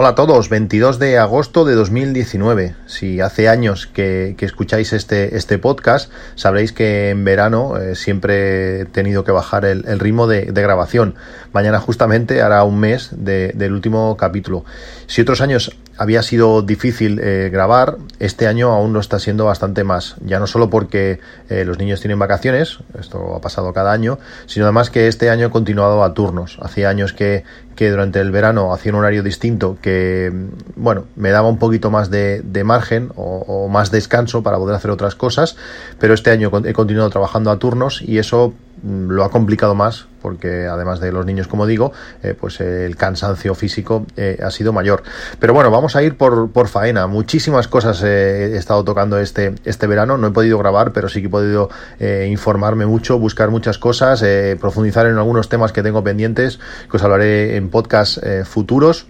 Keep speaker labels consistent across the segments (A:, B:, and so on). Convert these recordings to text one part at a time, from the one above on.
A: Hola a todos, 22 de agosto de 2019. Si hace años que, escucháis este, este podcast, sabréis que en verano eh, siempre he tenido que bajar el, ritmo de, grabación. Mañana justamente hará un mes del último capítulo. Si otros años había sido difícil eh, grabar, este año aún lo está siendo bastante más. Ya no solo porque eh, los niños tienen vacaciones, esto ha pasado cada año, sino además que este año he continuado a turnos. Hacía años que, que durante el verano hacía un horario distinto que, bueno, me daba un poquito más de, margen o, más descanso para poder hacer otras cosas, pero este año he continuado trabajando a turnos y eso lo ha complicado más porque además de los niños como digo eh, pues el cansancio físico eh, ha sido mayor. Pero bueno vamos a ir por, por faena. Muchísimas cosas he estado tocando este este verano. No he podido grabar pero sí que he podido eh, informarme mucho buscar muchas cosas profundizar en algunos temas que tengo pendientes que os hablaré en podcast futuros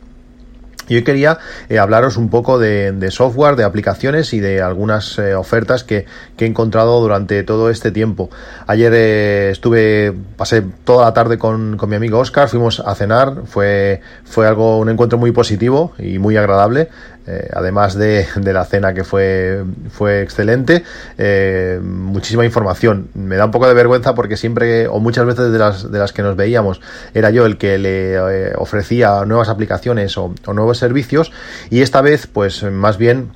A: y hoy quería eh, hablaros un poco de, software, de aplicaciones y de algunas eh, ofertas que, he encontrado durante todo este tiempo. Ayer eh, estuve, pasé toda la tarde con, con, mi amigo Oscar, fuimos a cenar, fue, fue algo, un encuentro muy positivo y muy agradable. Eh, además de, la cena que fue, fue excelente, eh, muchísima información. Me da un poco de vergüenza porque siempre, o muchas veces de las, de las que nos veíamos, era yo el que le eh, ofrecía nuevas aplicaciones o, nuevos servicios y esta vez, pues más bien...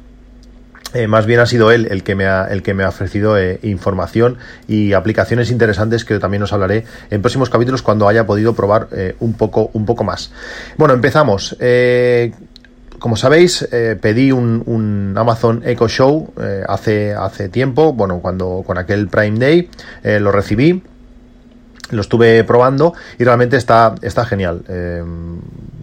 A: más bien ha sido él el que me ha, el que me ha ofrecido información y aplicaciones interesantes que también os hablaré en próximos capítulos cuando haya podido probar un, poco, un poco más. Bueno, empezamos como sabéis, eh, pedí un, Amazon Echo Show eh, hace, hace tiempo, bueno, cuando con aquel Prime Day eh, lo recibí, lo estuve probando y realmente está, está genial.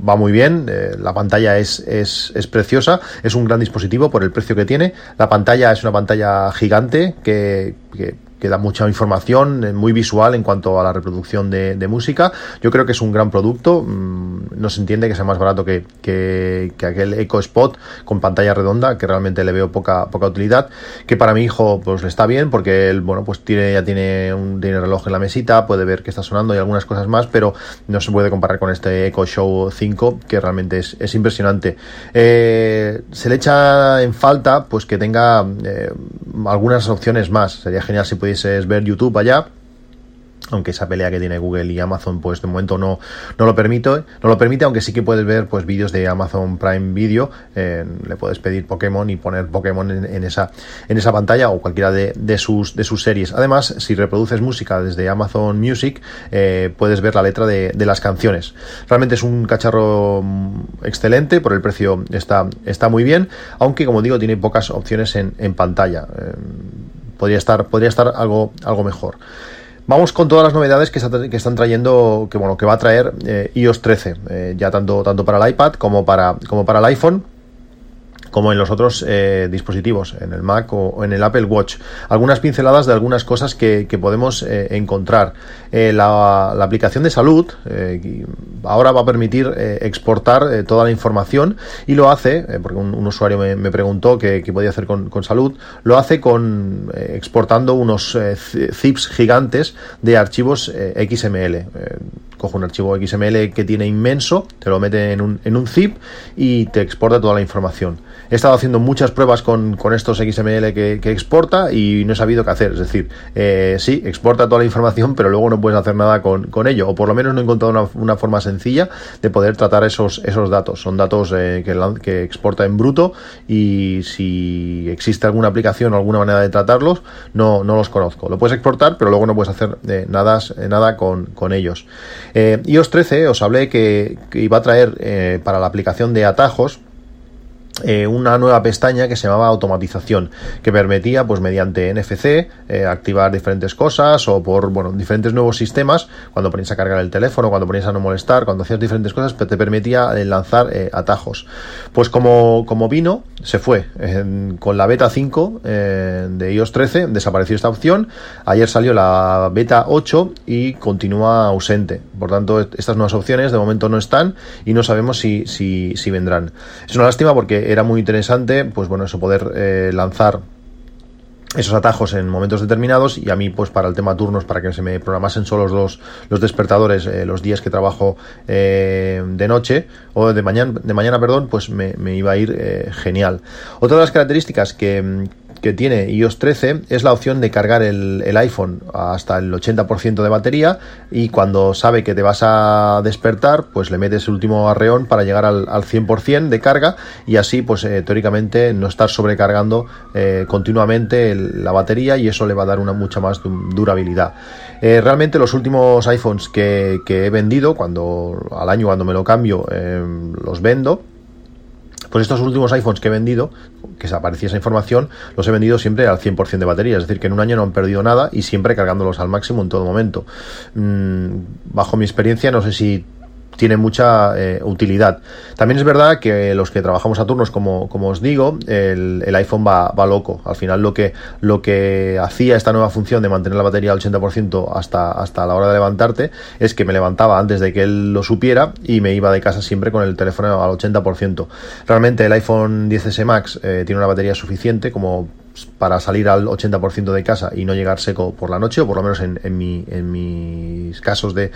A: va muy bien, la pantalla es, es, es, preciosa, es un gran dispositivo por el precio que tiene. La pantalla es una pantalla gigante que, que que da mucha información, eh, muy visual en cuanto a la reproducción de, música. Yo creo que es un gran producto. Mm, no se entiende que sea más barato que, que, aquel Echo Spot con pantalla redonda, que realmente le veo poca, poca utilidad. Que para mi hijo, pues le está bien, porque él, bueno, pues tiene, ya tiene un reloj en la mesita, puede ver que está sonando y algunas cosas más, pero no se puede comparar con este Echo Show 5, que realmente es, impresionante. Eh, se le echa en falta, pues que tenga eh, algunas opciones más. Sería genial si pudiera es ver YouTube allá. Aunque esa pelea que tiene Google y Amazon pues de momento no, no lo permite no lo permite aunque sí que puedes ver pues vídeos de Amazon Prime Video eh, le puedes pedir Pokémon y poner Pokémon en, esa en esa pantalla o cualquiera de, sus de sus series. Además si reproduces música desde Amazon Music eh, puedes ver la letra de, las canciones. Realmente es un cacharro mm, excelente por el precio está está muy bien aunque como digo tiene pocas opciones en, pantalla. Eh, podría estar, podría estar algo, algo mejor. Vamos con todas las novedades que, que están trayendo, que bueno, que va a traer eh, iOS 13, eh, ya tanto, tanto para el iPad como para, como para el iPhone como en los otros eh, dispositivos, en el Mac o, en el Apple Watch. Algunas pinceladas de algunas cosas que, podemos eh, encontrar. Eh, la, aplicación de salud ahora va a permitir exportar toda la información y lo hace, porque un, usuario me, preguntó qué, podía hacer con, con, salud, lo hace con exportando unos zips gigantes de archivos XML coge un archivo XML que tiene inmenso, te lo mete en un, en un zip y te exporta toda la información. He estado haciendo muchas pruebas con, estos XML que, exporta y no he sabido qué hacer. Es decir, eh, sí, exporta toda la información, pero luego no puedes hacer nada con, ello. O por lo menos no he encontrado una, forma sencilla de poder tratar esos, esos datos. Son datos eh, que, que exporta en bruto y si existe alguna aplicación o alguna manera de tratarlos, no, no los conozco. Lo puedes exportar, pero luego no puedes hacer eh, nada, nada con, con ellos. Eh, iOS 13 os hablé que, iba a traer eh, para la aplicación de atajos eh, una nueva pestaña que se llamaba automatización, que permitía, pues mediante NFC, eh, activar diferentes cosas o por, bueno, diferentes nuevos sistemas, cuando ponías a cargar el teléfono, cuando ponías a no molestar, cuando hacías diferentes cosas, te permitía eh, lanzar atajos. Pues como, como vino, se fue. con la beta 5 de iOS 13 desapareció esta opción. Ayer salió la beta 8 y continúa ausente. Por tanto, estas nuevas opciones de momento no están y no sabemos si, si, si vendrán. Es una lástima porque era muy interesante, pues bueno, eso poder eh, lanzar esos atajos en momentos determinados y a mí pues para el tema turnos para que se me programasen solo los, los despertadores eh, los días que trabajo eh, de noche o de mañana de mañana perdón pues me, me iba a ir genial. Otra de las características que, que tiene iOS 13 es la opción de cargar el, iPhone hasta el 80% de batería y cuando sabe que te vas a despertar, pues le metes el último arreón para llegar al, 100% de carga y así, pues eh, teóricamente no estar sobrecargando eh, continuamente la batería y eso le va a dar una mucha más durabilidad. Eh, realmente los últimos iPhones que, que, he vendido, cuando al año cuando me lo cambio, los vendo pues estos últimos iPhones que he vendido, que se aparecía esa información, los he vendido siempre al 100% de batería, es decir, que en un año no han perdido nada y siempre cargándolos al máximo en todo momento. Mm, bajo mi experiencia, no sé si tiene mucha eh, utilidad. También es verdad que los que trabajamos a turnos, como, como os digo, el, iPhone va, va, loco. Al final lo que, lo que hacía esta nueva función de mantener la batería al 80% hasta, hasta la hora de levantarte es que me levantaba antes de que él lo supiera y me iba de casa siempre con el teléfono al 80%. Realmente el iPhone 10S Max eh, tiene una batería suficiente como para salir al 80% de casa y no llegar seco por la noche, o por lo menos en, mi, en mis casos de,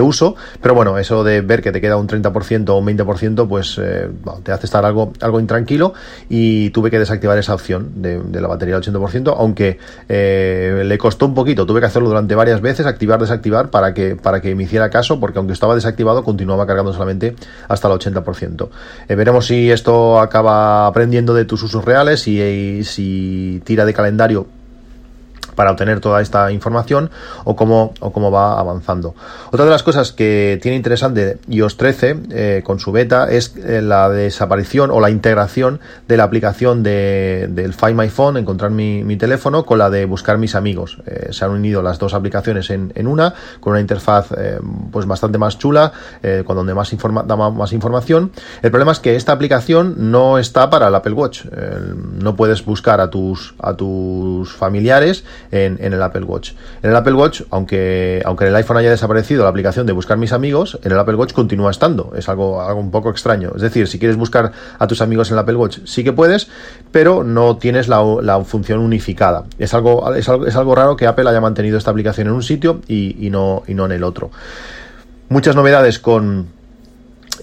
A: uso. Pero bueno, eso de ver que te queda un 30% o un 20%, pues eh, te hace estar algo, algo intranquilo y tuve que desactivar esa opción de, de la batería al 80%, aunque eh, le costó un poquito, tuve que hacerlo durante varias veces, activar, desactivar, para que, para que me hiciera caso, porque aunque estaba desactivado, continuaba cargando solamente hasta el 80%. Eh, veremos si esto acaba aprendiendo de tus usos reales y si tira de calendario para obtener toda esta información o cómo, o cómo va avanzando. Otra de las cosas que tiene interesante iOS 13 eh, con su beta es eh, la desaparición o la integración de la aplicación de, del Find My Phone, encontrar mi, teléfono, con la de buscar mis amigos. Eh, se han unido las dos aplicaciones en, una, con una interfaz pues bastante más chula, con donde más informa da más información. El problema es que esta aplicación no está para el Apple Watch. no puedes buscar a tus, a tus familiares en, el Apple Watch. En el Apple Watch, aunque, aunque en el iPhone haya desaparecido la aplicación de buscar mis amigos, en el Apple Watch continúa estando. Es algo, algo un poco extraño. Es decir, si quieres buscar a tus amigos en el Apple Watch, sí que puedes, pero no tienes la, función unificada. Es algo, es algo, es algo raro que Apple haya mantenido esta aplicación en un sitio y, y, no, y no en el otro. Muchas novedades con,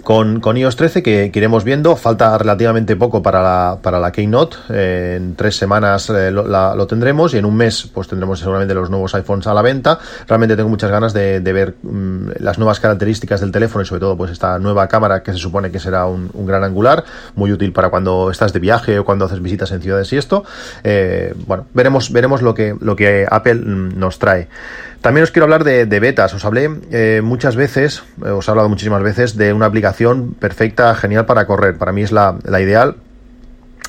A: con, con iOS 13 que, iremos viendo. Falta relativamente poco para la, para la Keynote. Eh, en tres semanas eh, lo, tendremos y en un mes pues tendremos seguramente los nuevos iPhones a la venta. Realmente tengo muchas ganas de, ver mm, las nuevas características del teléfono y sobre todo pues esta nueva cámara que se supone que será un, gran angular, muy útil para cuando estás de viaje o cuando haces visitas en ciudades y esto. Eh, bueno, veremos, veremos lo que, lo que Apple mm, nos trae. También os quiero hablar de, betas. Os hablé eh, muchas veces, eh, os he hablado muchísimas veces de una aplicación perfecta, genial para correr. Para mí es la, ideal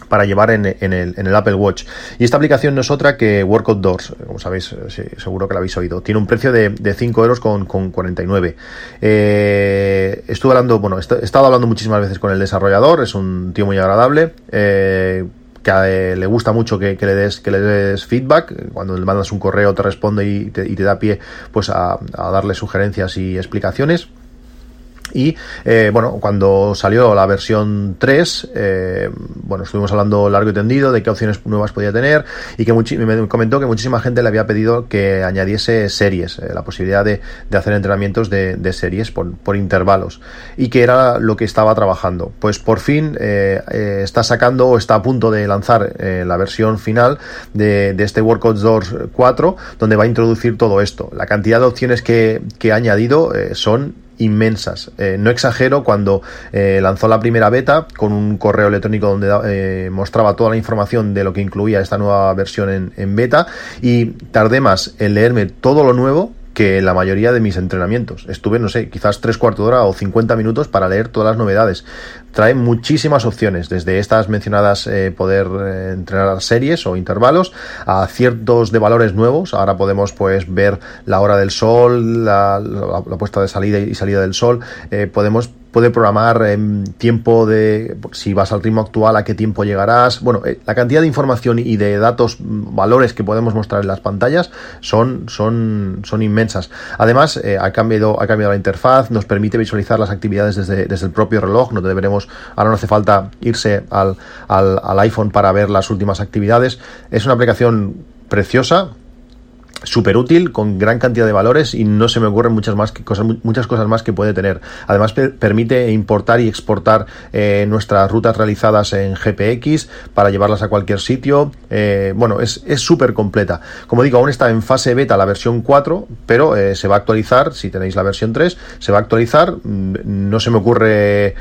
A: para llevar en, el, Apple Watch. Y esta aplicación no es otra que Workout Doors, como sabéis, eh, seguro que la habéis oído. Tiene un precio de, 5 euros con, 49. estuve hablando, bueno, he estado hablando muchísimas veces con el desarrollador, es un tío muy agradable que le gusta mucho que, le des que le des feedback cuando le mandas un correo te responde y te, da pie pues a darle sugerencias y explicaciones y eh, bueno, cuando salió la versión 3, eh, bueno, estuvimos hablando largo y tendido de qué opciones nuevas podía tener y que me comentó que muchísima gente le había pedido que añadiese series, eh, la posibilidad de, hacer entrenamientos de, series por, intervalos y que era lo que estaba trabajando. Pues por fin está sacando o está a punto de lanzar la versión final de, este Workout Doors 4, donde va a introducir todo esto. La cantidad de opciones que, que ha añadido son inmensas. Eh, no exagero cuando eh, lanzó la primera beta con un correo electrónico donde eh, mostraba toda la información de lo que incluía esta nueva versión en, en beta y tardé más en leerme todo lo nuevo que la mayoría de mis entrenamientos. Estuve, no sé, quizás tres cuartos de hora o 50 minutos para leer todas las novedades. Trae muchísimas opciones, desde estas mencionadas eh, poder eh, entrenar series o intervalos a ciertos de valores nuevos. Ahora podemos pues ver la hora del sol, la, puesta de salida y salida del sol. Eh, podemos puede programar en tiempo de si vas al ritmo actual a qué tiempo llegarás bueno eh, la cantidad de información y de datos mm, valores que podemos mostrar en las pantallas son son son inmensas además eh, ha cambiado ha cambiado la interfaz nos permite visualizar las actividades desde, desde el propio reloj no deberemos ahora no hace falta irse al, al, al iPhone para ver las últimas actividades. Es una aplicación preciosa súper útil, con gran cantidad de valores y no se me ocurren muchas, más que cosas, muchas cosas más que puede tener. Además permite importar y exportar eh, nuestras rutas realizadas en GPX para llevarlas a cualquier sitio. Eh, bueno, es súper completa. Como digo, aún está en fase beta la versión 4, pero eh, se va a actualizar, si tenéis la versión 3, se va a actualizar. Mm, no se me ocurre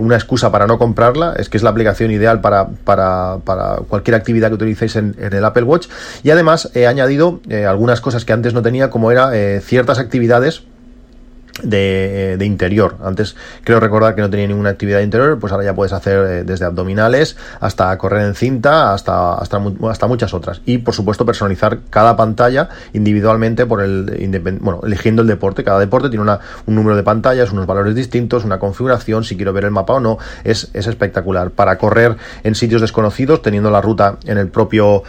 A: una excusa para no comprarla, es que es la aplicación ideal para, para, para cualquier actividad que utilicéis en, en el Apple Watch. Y además he añadido eh, algunas cosas que antes no tenía, como era eh, ciertas actividades de, interior. Antes creo recordar que no tenía ninguna actividad interior, pues ahora ya puedes hacer eh, desde abdominales hasta correr en cinta, hasta, hasta, hasta muchas otras. Y por supuesto personalizar cada pantalla individualmente por el bueno, eligiendo el deporte. Cada deporte tiene una, un número de pantallas, unos valores distintos, una configuración, si quiero ver el mapa o no, es, es espectacular. Para correr en sitios desconocidos, teniendo la ruta en el propio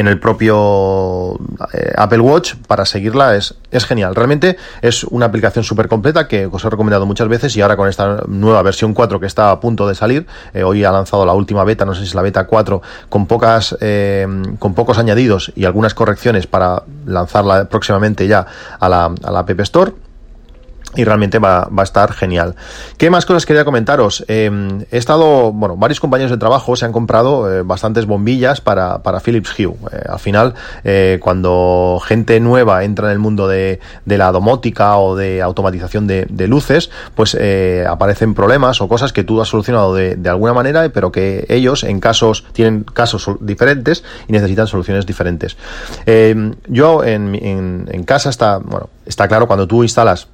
A: en el propio eh, Apple Watch para seguirla es, es genial. Realmente es una aplicación súper completa que os he recomendado muchas veces y ahora con esta nueva versión 4 que está a punto de salir, eh, hoy ha lanzado la última beta, no sé si es la beta 4, con, pocas, eh, con pocos añadidos y algunas correcciones para lanzarla próximamente ya a la, a la App Store y realmente va, va, a estar genial. ¿Qué más cosas quería comentaros? Em, he estado, bueno, varios compañeros de trabajo se han comprado eh, bastantes bombillas para, para Philips Hue. Eh, al final, eh, cuando gente nueva entra en el mundo de, de la domótica o de automatización de, luces, pues aparecen problemas o cosas que tú has solucionado de, de, alguna manera, pero que ellos en casos, tienen casos diferentes y necesitan soluciones diferentes. Em, yo en, en, en casa está, bueno, está claro cuando tú instalas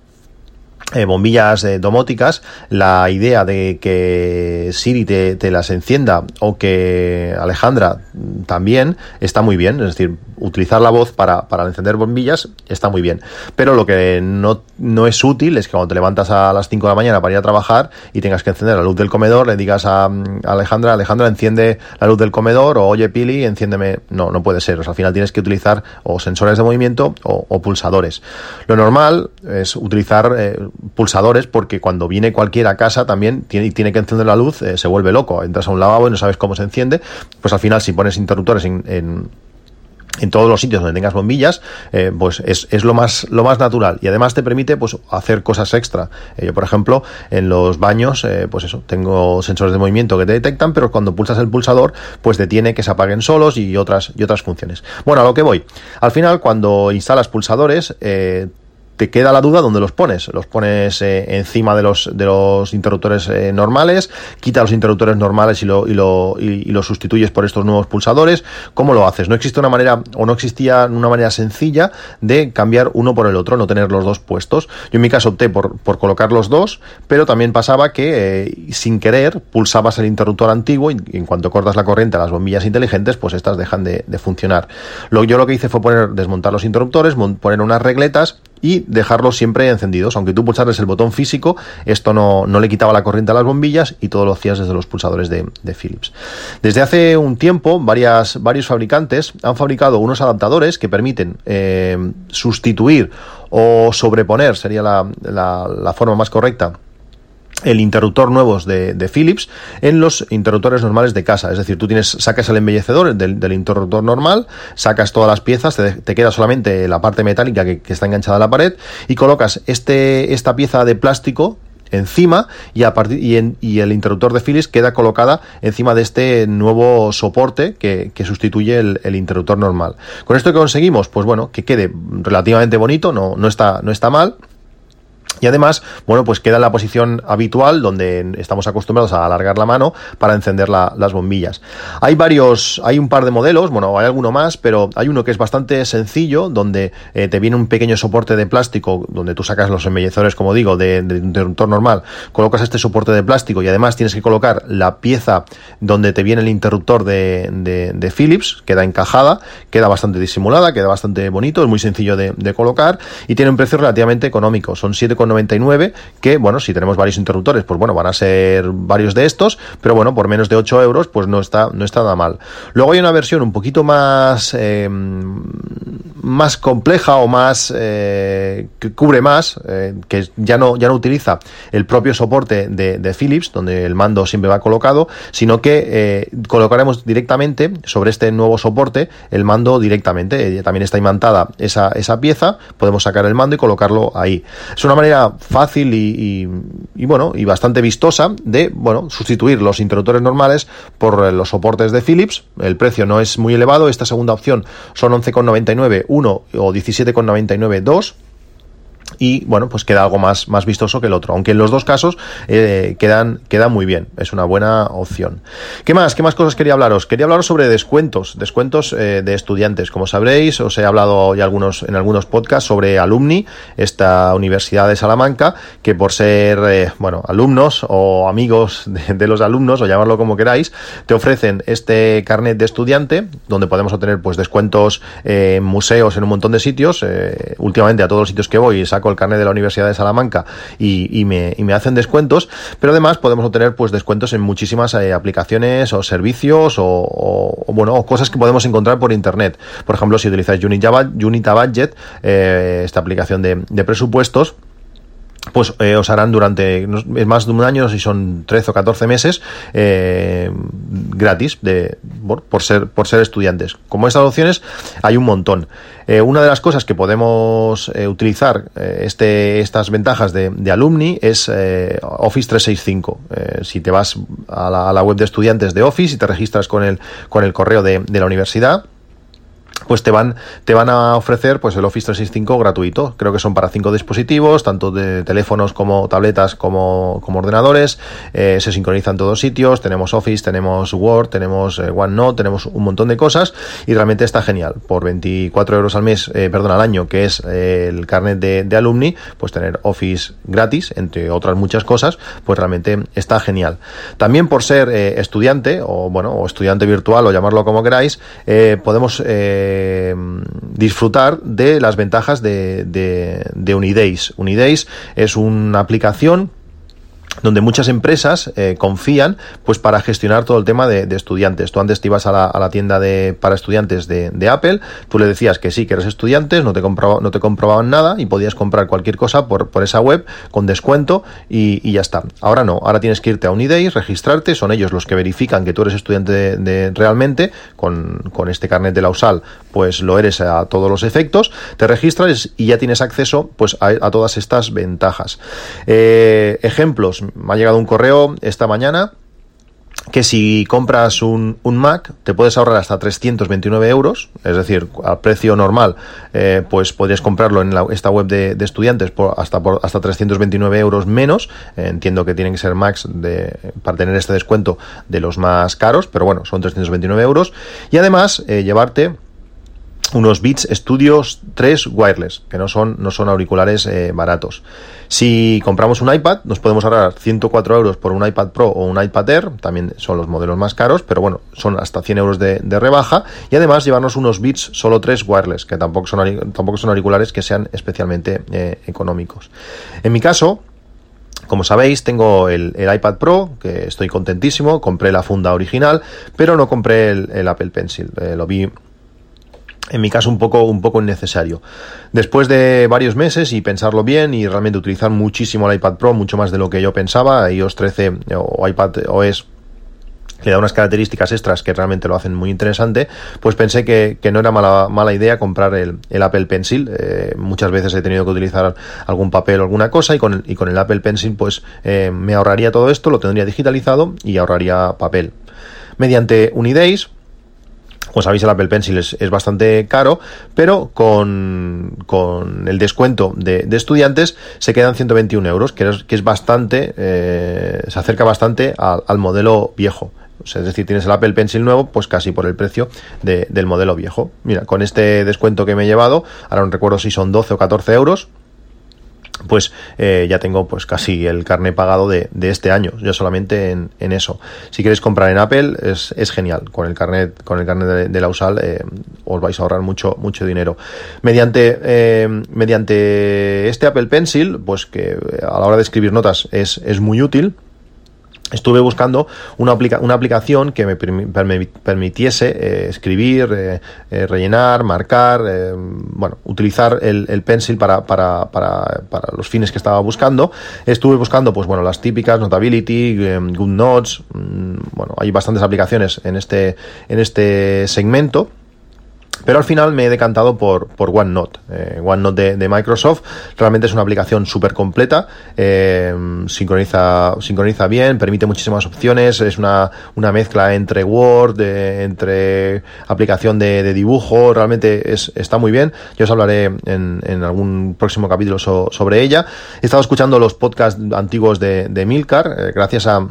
A: eh, bombillas eh, domóticas, la idea de que Siri te, te, las encienda o que Alejandra también está muy bien, es decir, utilizar la voz para, para encender bombillas está muy bien, pero lo que no, no, es útil es que cuando te levantas a las 5 de la mañana para ir a trabajar y tengas que encender la luz del comedor, le digas a, Alejandra, Alejandra enciende la luz del comedor o oye Pili, enciéndeme, no, no puede ser, al final tienes que utilizar o sensores de movimiento o, pulsadores. Lo normal es utilizar eh, pulsadores porque cuando viene cualquiera a casa también tiene, tiene que encender la luz, eh, se vuelve loco. Entras a un lavabo y no sabes cómo se enciende, pues al final si pones interruptores en en todos los sitios donde tengas bombillas, eh, pues es, es, lo más lo más natural y además te permite pues hacer cosas extra. Eh, yo, por ejemplo, en los baños, eh, pues eso, tengo sensores de movimiento que te detectan, pero cuando pulsas el pulsador, pues detiene que se apaguen solos y otras y otras funciones. Bueno, a lo que voy. Al final, cuando instalas pulsadores, eh, te queda la duda dónde los pones. Los pones eh, encima de los, los interruptores eh, normales, quita los interruptores normales y lo, y, lo, y, lo sustituyes por estos nuevos pulsadores. ¿Cómo lo haces? No existe una manera, o no existía una manera sencilla de cambiar uno por el otro, no tener los dos puestos. Yo en mi caso opté por, colocar los dos, pero también pasaba que eh, sin querer pulsabas el interruptor antiguo y, en cuanto cortas la corriente a las bombillas inteligentes, pues estas dejan de, de funcionar. Lo, yo lo que hice fue poner, desmontar los interruptores, poner unas regletas y dejarlos siempre encendidos. Aunque tú pulsares el botón físico, esto no, no, le quitaba la corriente a las bombillas y todo lo hacías desde los pulsadores de, Philips. Desde hace un tiempo, varios fabricantes han fabricado unos adaptadores que permiten eh, sustituir o sobreponer, sería la, la forma más correcta, el interruptor nuevos de, Philips en los interruptores normales de casa. Es decir, tú tienes, sacas el embellecedor del, interruptor normal, sacas todas las piezas, te, te queda solamente la parte metálica que, está enganchada a la pared y colocas este, esta pieza de plástico encima y, a partir, y, en, y, el interruptor de Philips queda colocada encima de este nuevo soporte que, que sustituye el, el, interruptor normal. Con esto que conseguimos, pues bueno, que quede relativamente bonito, no, no, está, no está mal Y además, bueno, pues queda en la posición habitual donde estamos acostumbrados a alargar la mano para encender las bombillas. Hay varios, hay un par de modelos, bueno, hay alguno más, pero hay uno que es bastante sencillo, donde eh, te viene un pequeño soporte de plástico, donde tú sacas los embellecedores, como digo, de, interruptor normal, colocas este soporte de plástico y además tienes que colocar la pieza donde te viene el interruptor de, de, Philips, queda encajada, queda bastante disimulada, queda bastante bonito, es muy sencillo de, colocar y tiene un precio relativamente económico, son 7 99 que bueno, si tenemos varios interruptores, pues bueno, van a ser varios de estos, pero bueno, por menos de 8 euros, pues no está, no está nada mal. Luego hay una versión un poquito más, eh, más compleja o más, eh, que cubre más, eh, que ya no, ya no utiliza el propio soporte de, de, Philips, donde el mando siempre va colocado, sino que colocaremos directamente sobre este nuevo soporte el mando directamente. también está imantada esa, esa pieza, podemos sacar el mando y colocarlo ahí. Es una manera fácil y, bueno y bastante vistosa de bueno sustituir los interruptores normales por los soportes de Philips. El precio no es muy elevado. Esta segunda opción son 11,99 uno o 17,99 dos y bueno, pues queda algo más, más vistoso que el otro, aunque en los dos casos eh, quedan, quedan muy bien, es una buena opción. ¿Qué más? ¿Qué más cosas quería hablaros? Quería hablaros sobre descuentos, descuentos eh, de estudiantes. Como sabréis, os he hablado ya algunos, en algunos podcasts sobre Alumni, esta Universidad de Salamanca, que por ser, eh, bueno, alumnos o amigos de, los alumnos, o llamarlo como queráis, te ofrecen este carnet de estudiante, donde podemos obtener pues descuentos en museos, en un montón de sitios, últimamente a todos los sitios que voy, saco el carnet de la Universidad de Salamanca y, me, y me, hacen descuentos, pero además podemos obtener pues descuentos en muchísimas eh, aplicaciones o servicios o, bueno, cosas que podemos encontrar por internet. Por ejemplo, si utilizáis Unita Budget, eh, esta aplicación de presupuestos, pues eh, os harán durante más de un año, si son 13 o 14 meses, eh, gratis de, por, ser, por ser estudiantes. Como estas opciones hay un montón. Eh, una de las cosas que podemos utilizar este, estas ventajas de, de Alumni es Office 365. si te vas a la, web de estudiantes de Office y te registras con el, con el correo de la universidad, pues te van, te van a ofrecer pues el Office 365 gratuito. Creo que son para cinco dispositivos, tanto de teléfonos como tabletas como, como ordenadores. Eh, se sincronizan todos sitios. Tenemos Office, tenemos Word, tenemos eh, OneNote, tenemos un montón de cosas y realmente está genial. Por 24 euros al mes, eh, perdón, al año, que es el carnet de, de, alumni, pues tener Office gratis, entre otras muchas cosas, pues realmente está genial. También por ser estudiante o bueno, o estudiante virtual o llamarlo como queráis, podemos eh, disfrutar de las ventajas de, de, de Unidays. Unidays es una aplicación donde muchas empresas eh, confían pues para gestionar todo el tema de, estudiantes. Tú antes te ibas a la, tienda de, para estudiantes de, Apple, tú le decías que sí, que eres estudiante, no te, no te comprobaban nada y podías comprar cualquier cosa por, por esa web con descuento y, ya está. Ahora no, ahora tienes que irte a Unidays, registrarte, son ellos los que verifican que tú eres estudiante realmente, con, con, este carnet de la USAL, pues lo eres a todos los efectos, te registras y ya tienes acceso pues a, todas estas ventajas. Eh, ejemplos, me ha llegado un correo esta mañana que si compras un, un, Mac te puedes ahorrar hasta 329 euros, es decir, al precio normal, eh, pues podrías comprarlo en esta web de, estudiantes por, hasta, por, hasta 329 euros menos. entiendo que tienen que ser Macs de, para tener este descuento de los más caros, pero bueno, son 329 euros. Y además, eh, llevarte unos Beats Studios 3 wireless, que no son, no son auriculares eh, baratos. Si compramos un iPad, nos podemos ahorrar 104 euros por un iPad Pro o un iPad Air, también son los modelos más caros, pero bueno, son hasta 100 euros de, rebaja. Y además llevarnos unos Beats solo 3 wireless, que tampoco son, tampoco son auriculares que sean especialmente eh, económicos. En mi caso, como sabéis, tengo el, iPad Pro, que estoy contentísimo, compré la funda original, pero no compré el, Apple Pencil. Eh, lo vi en mi caso un poco, un poco innecesario. Después de varios meses y pensarlo bien y realmente utilizar muchísimo el iPad Pro, mucho más de lo que yo pensaba, iOS 13 o iPad OS le da unas características extras que realmente lo hacen muy interesante, pues pensé que, no era mala, mala idea comprar el, Apple Pencil. Eh, muchas veces he tenido que utilizar algún papel o alguna cosa y con el, y con el Apple Pencil pues eh, me ahorraría todo esto, lo tendría digitalizado y ahorraría papel. Mediante Unidays como sabéis, el Apple Pencil es, bastante caro, pero con, el descuento de, estudiantes se quedan 121 euros, que es, que es bastante, eh, se acerca bastante al, modelo viejo. es decir, tienes el Apple Pencil nuevo, pues casi por el precio del modelo viejo. Mira, con este descuento que me he llevado, ahora no recuerdo si son 12 o 14 euros, pues eh, ya tengo pues casi el carnet pagado de, este año, ya solamente en, eso. Si queréis comprar en Apple es, genial, con el carnet, con el carnet de, la USAL eh, os vais a ahorrar mucho, mucho dinero. Mediante, eh, mediante este Apple Pencil, pues que a la hora de escribir notas es, es muy útil, estuve buscando una, una aplicación que me permitiese eh, escribir, eh, eh, rellenar, marcar, bueno, utilizar el, el pencil para, para, para, para, los fines que estaba buscando. Estuve buscando, pues bueno, las típicas, Notability, GoodNotes, mm, bueno, hay bastantes aplicaciones en este, en este segmento. Pero al final me he decantado por, por OneNote. Eh, OneNote de, Microsoft realmente es una aplicación súper completa, eh, sincroniza, sincroniza bien, permite muchísimas opciones, es una, una mezcla entre Word, entre aplicación de, dibujo, realmente es, está muy bien. Yo os hablaré en, en algún próximo capítulo sobre ella. He estado escuchando los podcasts antiguos de, de Milcar, eh, gracias a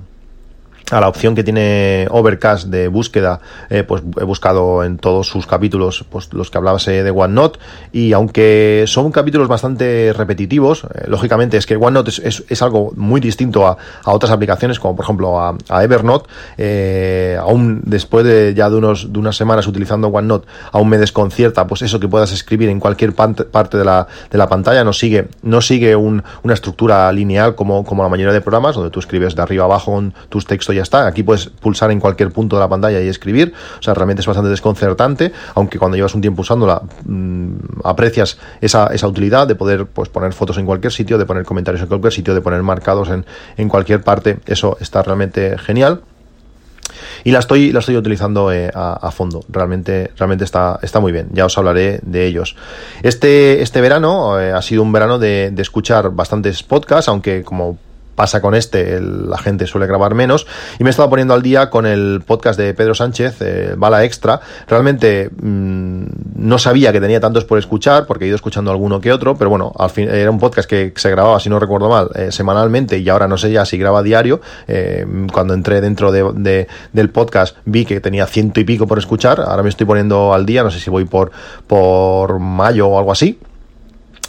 A: a la opción que tiene Overcast de búsqueda, eh, pues he buscado en todos sus capítulos pues los que hablase de OneNote. Y aunque son capítulos bastante repetitivos, eh, lógicamente es que OneNote es, es, algo muy distinto a, a, otras aplicaciones como por ejemplo a, a Evernote, eh, aún después de ya de, unos, de unas semanas utilizando OneNote, aún me desconcierta pues eso que puedas escribir en cualquier parte de la, de la pantalla, no sigue, no sigue un, una estructura lineal como, como la mayoría de programas donde tú escribes de arriba abajo tus textos ya está. Aquí puedes pulsar en cualquier punto de la pantalla y escribir. O sea, realmente es bastante desconcertante, aunque cuando llevas un tiempo usándola mmm, aprecias esa, esa utilidad de poder pues, poner fotos en cualquier sitio, de poner comentarios en cualquier sitio, de poner marcados en, en cualquier parte. Eso está realmente genial y la estoy la estoy utilizando eh, a, fondo realmente realmente está está muy bien ya os hablaré de ellos este este verano eh, ha sido un verano de, escuchar bastantes podcasts aunque como pasa con este, la gente suele grabar menos. Y me he estado poniendo al día con el podcast de Pedro Sánchez, eh, Bala Extra. Realmente mm, no sabía que tenía tantos por escuchar, porque he ido escuchando alguno que otro, pero bueno, al fin era un podcast que se grababa, si no recuerdo mal, eh, semanalmente y ahora no sé ya si graba diario. Eh, cuando entré dentro de, del podcast vi que tenía ciento y pico por escuchar. Ahora me estoy poniendo al día, no sé si voy por, por mayo o algo así.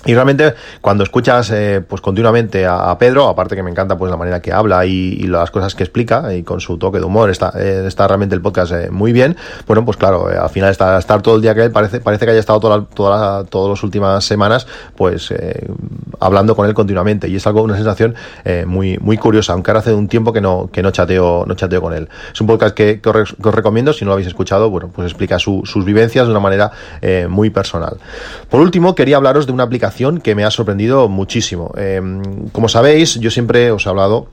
A: Y realmente cuando escuchas eh, pues continuamente a, Pedro, aparte que me encanta pues la manera que habla y, las cosas que explica y con su toque de humor está, eh, está realmente el podcast eh, muy bien, bueno pues claro, al final está, estar todo el día que él parece, parece que haya estado toda, toda todas las últimas semanas pues hablando con él continuamente y es algo, una sensación muy, muy curiosa, aunque ahora hace un tiempo que no, que no chateo, no chateo con él. Es un podcast que, os, recomiendo, si no lo habéis escuchado, bueno, pues explica sus vivencias de una manera muy personal. Por último, quería hablaros de una aplicación que me ha sorprendido muchísimo. Eh, como sabéis, yo siempre os he hablado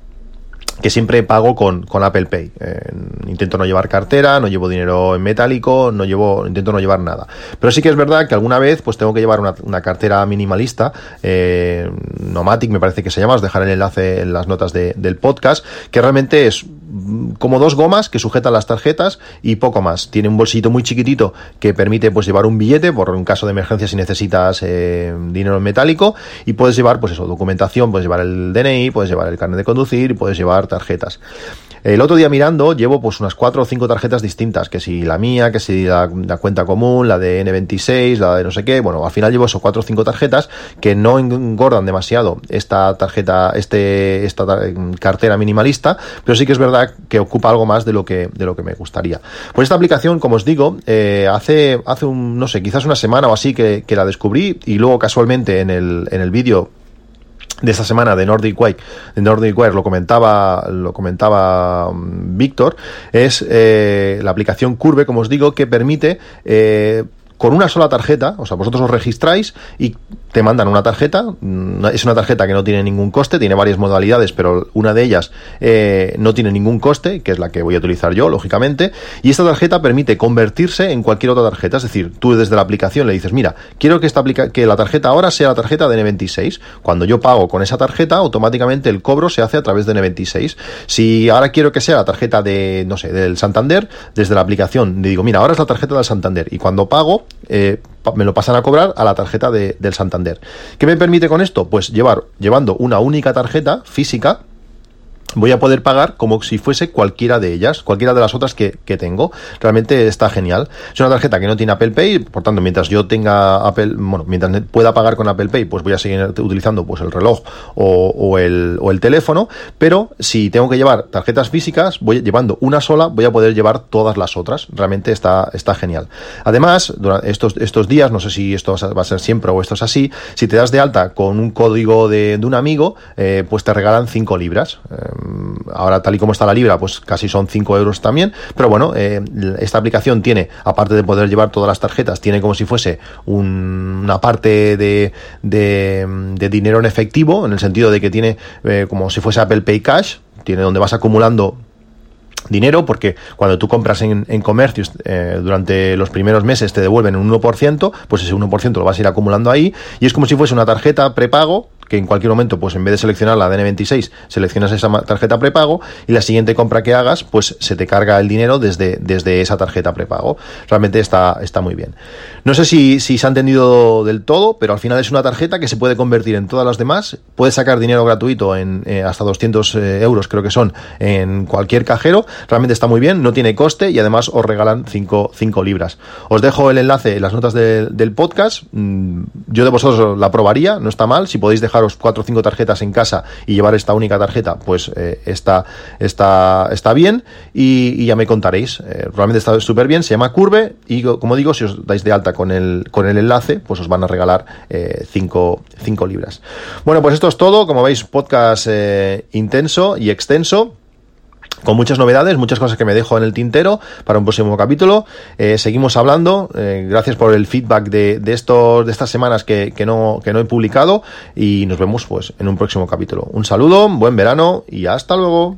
A: que siempre pago con, con Apple Pay. Eh, intento no llevar cartera, no llevo dinero en metálico, no llevo, intento no llevar nada. Pero sí que es verdad que alguna vez pues tengo que llevar una, una cartera minimalista, eh, Nomatic me parece que se llama, os dejaré el enlace en las notas de, del podcast, que realmente es como dos gomas que sujetan las tarjetas y poco más. Tiene un bolsito muy chiquitito que permite pues llevar un billete por un caso de emergencia si necesitas eh, dinero en metálico y puedes llevar pues eso, documentación, puedes llevar el DNI, puedes llevar el carnet de conducir puedes llevar tarjetas. El otro día mirando llevo pues unas cuatro o cinco tarjetas distintas, que si la mía, que si la, cuenta común, la de N26, la de no sé qué, bueno, al final llevo esos cuatro o cinco tarjetas que no engordan demasiado esta tarjeta, este, esta cartera minimalista, pero sí que es verdad que ocupa algo más de lo que, de lo que me gustaría. Pues esta aplicación, como os digo, eh, hace, hace un, no sé, quizás una semana o así que, que la descubrí y luego casualmente en el, en el vídeo de esta semana de Nordic Wire, de Nordic Wire lo comentaba, lo comentaba mm, Víctor, es eh, la aplicación Curve, como os digo, que permite eh, con una sola tarjeta, o sea, vosotros os registráis y te mandan una tarjeta, mm, es una tarjeta que no tiene ningún coste, tiene varias modalidades, pero una de ellas eh, no tiene ningún coste, que es la que voy a utilizar yo, lógicamente, y esta tarjeta permite convertirse en cualquier otra tarjeta, es decir, tú desde la aplicación le dices, mira, quiero que, esta que la tarjeta ahora sea la tarjeta de N26, cuando yo pago con esa tarjeta, automáticamente el cobro se hace a través de N26. Si ahora quiero que sea la tarjeta de, no sé, del Santander, desde la aplicación le digo, mira, ahora es la tarjeta del Santander, y cuando pago, eh, me lo pasan a cobrar a la tarjeta de, del Santander. ¿Qué me permite con esto? Pues llevar, llevando una única tarjeta física, voy a poder pagar como si fuese cualquiera de ellas, cualquiera de las otras que, tengo. Realmente está genial. Es una tarjeta que no tiene Apple Pay, por tanto, mientras yo tenga Apple, bueno, mientras pueda pagar con Apple Pay, pues voy a seguir utilizando pues el reloj o, el, o el teléfono, pero si tengo que llevar tarjetas físicas, voy llevando una sola, voy a poder llevar todas las otras. Realmente está, está genial. Además, durante estos, estos días, no sé si esto va a ser siempre o esto es así, si te das de alta con un código de, un amigo, eh, pues te regalan 5 libras. Eh, ahora tal y como está la libra, pues casi son 5 euros también, pero bueno, eh, esta aplicación tiene, aparte de poder llevar todas las tarjetas, tiene como si fuese una parte de, de, dinero en efectivo, en el sentido de que tiene eh, como si fuese Apple Pay Cash, tiene donde vas acumulando dinero porque cuando tú compras en, en comercios eh, durante los primeros meses te devuelven un 1%, pues ese 1% lo vas a ir acumulando ahí y es como si fuese una tarjeta prepago que en cualquier momento, pues en vez de seleccionar la DN26, seleccionas esa tarjeta prepago y la siguiente compra que hagas, pues se te carga el dinero desde, desde esa tarjeta prepago. Realmente está, está muy bien. No sé si, si se ha entendido del todo, pero al final es una tarjeta que se puede convertir en todas las demás. Puedes sacar dinero gratuito en eh, hasta 200 eh, euros, creo que son, en cualquier cajero. Realmente está muy bien, no tiene coste y además os regalan 5, libras. Os dejo el enlace en las notas del podcast. Mm, yo de vosotros la probaría, no está mal. Si podéis dejar cuatro o cinco tarjetas en casa y llevar esta única tarjeta, pues eh, está, está, está bien y, ya me contaréis. Eh, realmente está súper bien, se llama Curve y como digo, si os dais de alta con el, con el enlace, pues os van a regalar 5 eh, libras. Bueno, pues esto es todo. Como veis, podcast intenso y extenso con muchas novedades, muchas cosas que me dejo en el tintero para un próximo capítulo. Eh, seguimos hablando. Eh, gracias por el feedback de, de, estos, de estas semanas que, que, no, que no he publicado y nos vemos pues en un próximo capítulo. Un saludo, buen verano y hasta luego.